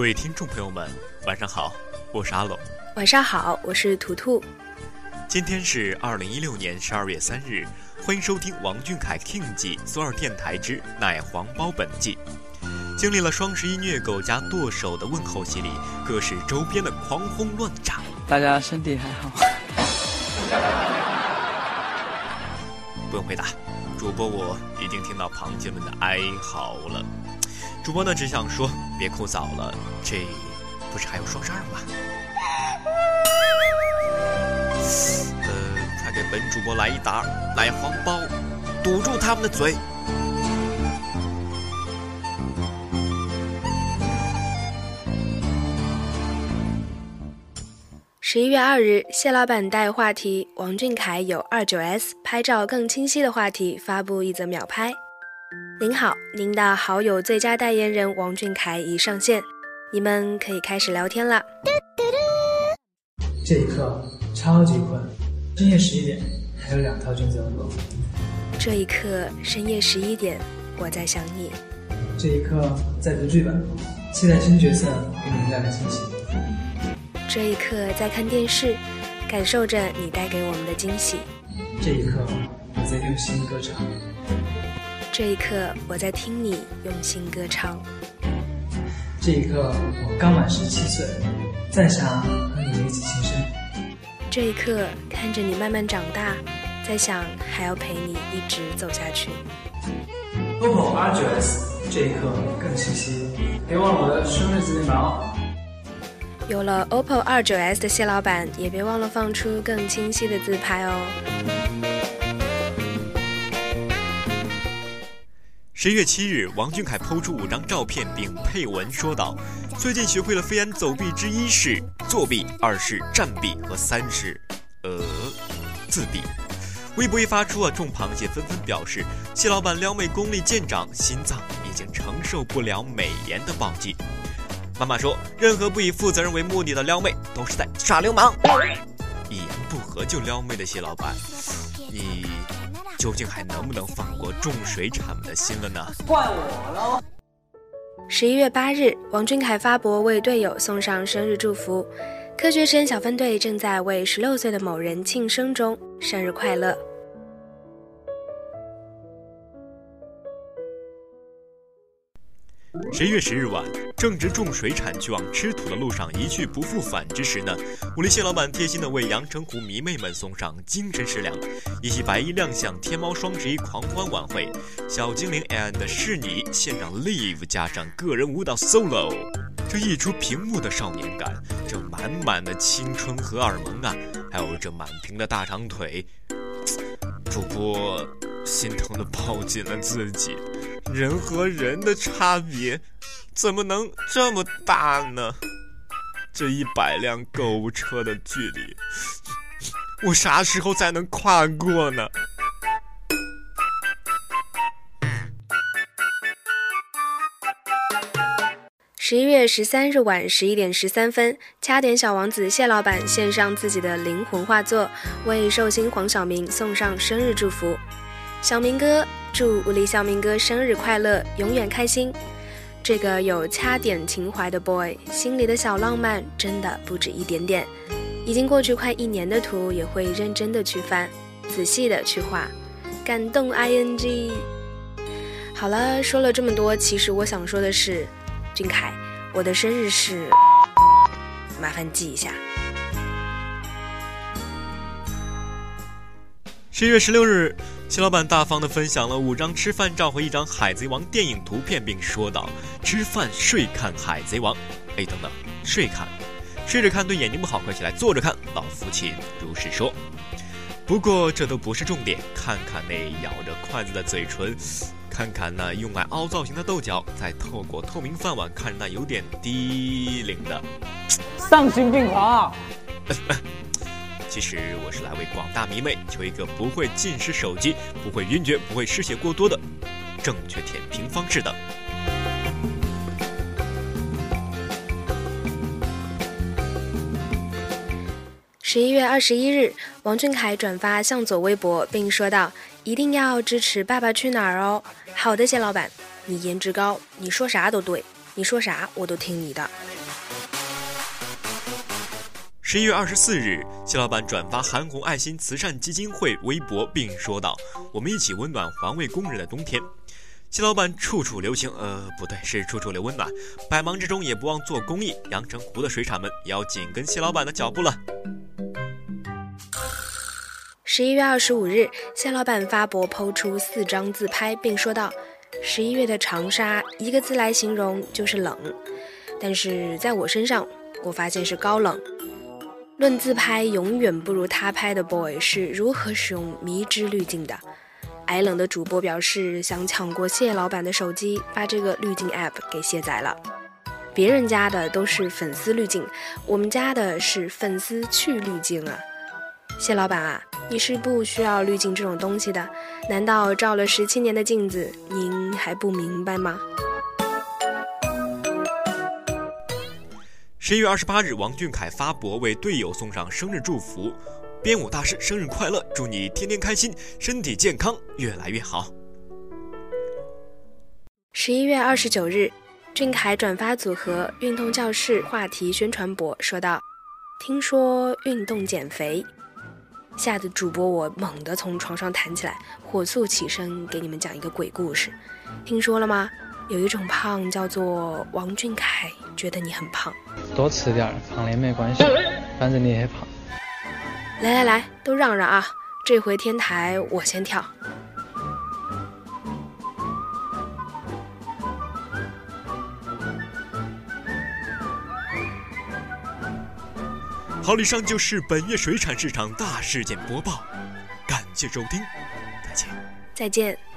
各位听众朋友们，晚上好，我是阿龙。晚上好，我是图图。今天是二零一六年十二月三日。欢迎收听王俊凯 King 记左耳电台之奶黄包本季。经历了双十一虐狗加剁手的问候洗礼，各式周边的狂轰乱炸。大家身体还好？不用回答，主播我已经听到螃蟹们的哀嚎了。主播呢只想说，别哭早了，这不是还有双十二吗？呃，快给本主播来一打奶黄包，堵住他们的嘴。十一月二日，谢老板带话题“王俊凯有二九 S 拍照更清晰”的话题发布一则秒拍。您好，您的好友最佳代言人王俊凯已上线，你们可以开始聊天了。这一刻超级困。深夜十一点，还有两套卷子要做。这一刻，深夜十一点，我在想你。这一刻，在读剧本，期待新角色给你们带来惊喜。这一刻，在看电视，感受着你带给我们的惊喜。这一刻，我在用心歌唱。这一刻，我在听你用心歌唱。这一刻，我刚满十七岁，在想和你们一起庆生。这一刻，看着你慢慢长大，在想还要陪你一直走下去。OPPO R9S，这一刻更清晰，别忘了我的生日纪念版哦。有了 OPPO R9S 的谢老板，也别忘了放出更清晰的自拍哦。十一月七日，王俊凯抛出五张照片，并配文说道：“最近学会了飞檐走壁之一是作弊，二是站壁和三是，呃，自闭。”微博一发出啊，众螃蟹纷纷表示，蟹老板撩妹功力见长，心脏已经承受不了美颜的暴击。妈妈说，任何不以负责任为目的的撩妹都是在耍流氓。一言不合就撩妹的蟹老板，你。究竟还能不能放过种水产们的心了呢？怪我喽！十一月八日，王俊凯发博为队友送上生日祝福。科学生小分队正在为十六岁的某人庆生中，生日快乐！十一月十日晚，正值种水产去往吃土的路上一去不复返之时呢，武力蟹老板贴心的为阳澄湖迷妹们送上精神食粮，一袭白衣亮相天猫双十一狂欢晚会，小精灵 and 是你现场 live 加上个人舞蹈 solo，这一出屏幕的少年感，这满满的青春荷尔蒙啊，还有这满屏的大长腿，主播心疼的抱紧了自己。人和人的差别怎么能这么大呢？这一百辆购物车的距离，我啥时候才能跨过呢？十一月十三日晚十一点十三分，掐点小王子谢老板献上自己的灵魂画作，为寿星黄晓明送上生日祝福。小明哥。祝物理小明哥生日快乐，永远开心！这个有掐点情怀的 boy，心里的小浪漫真的不止一点点。已经过去快一年的图，也会认真的去翻，仔细的去画，感动 ing。好了，说了这么多，其实我想说的是，俊凯，我的生日是，麻烦记一下。十一月十六日，谢老板大方的分享了五张吃饭照和一张《海贼王》电影图片，并说道：“吃饭睡看《海贼王》。”哎，等等，睡看，睡着看对眼睛不好，快起来坐着看。老父亲如是说。不过这都不是重点，看看那咬着筷子的嘴唇，看看那用来凹造型的豆角，再透过透明饭碗看那有点低龄的，丧心病狂啊！其实我是来为广大迷妹求一个不会浸湿手机、不会晕厥、不会失血过多的正确舔屏方式的。十一月二十一日，王俊凯转发向左微博，并说道：“一定要支持《爸爸去哪儿》哦！”好的，谢老板，你颜值高，你说啥都对，你说啥我都听你的。十一月二十四日，谢老板转发韩红爱心慈善基金会微博，并说道：“我们一起温暖环卫工人的冬天。”谢老板处处留情，呃，不对，是处处留温暖。百忙之中也不忘做公益，阳澄湖的水产们也要紧跟谢老板的脚步了。十一月二十五日，谢老板发博抛出四张自拍，并说道：“十一月的长沙，一个字来形容就是冷。但是在我身上，我发现是高冷。论自拍，永远不如他拍的 boy 是如何使用迷之滤镜的。矮冷的主播表示想抢过谢老板的手机，把这个滤镜 app 给卸载了。别人家的都是粉丝滤镜，我们家的是粉丝去滤镜啊。谢老板啊！”你是不需要滤镜这种东西的，难道照了十七年的镜子，您还不明白吗？十一月二十八日，王俊凯发博为队友送上生日祝福，编舞大师生日快乐，祝你天天开心，身体健康，越来越好。十一月二十九日，俊凯转发组合运动教室话题宣传博，说道：“听说运动减肥。”吓得主播我猛地从床上弹起来，火速起身给你们讲一个鬼故事。听说了吗？有一种胖叫做王俊凯，觉得你很胖，多吃点，胖了也没关系，反正你也胖。来来来，都让让啊！这回天台我先跳。好，以上就是本月水产市场大事件播报，感谢收听，再见，再见。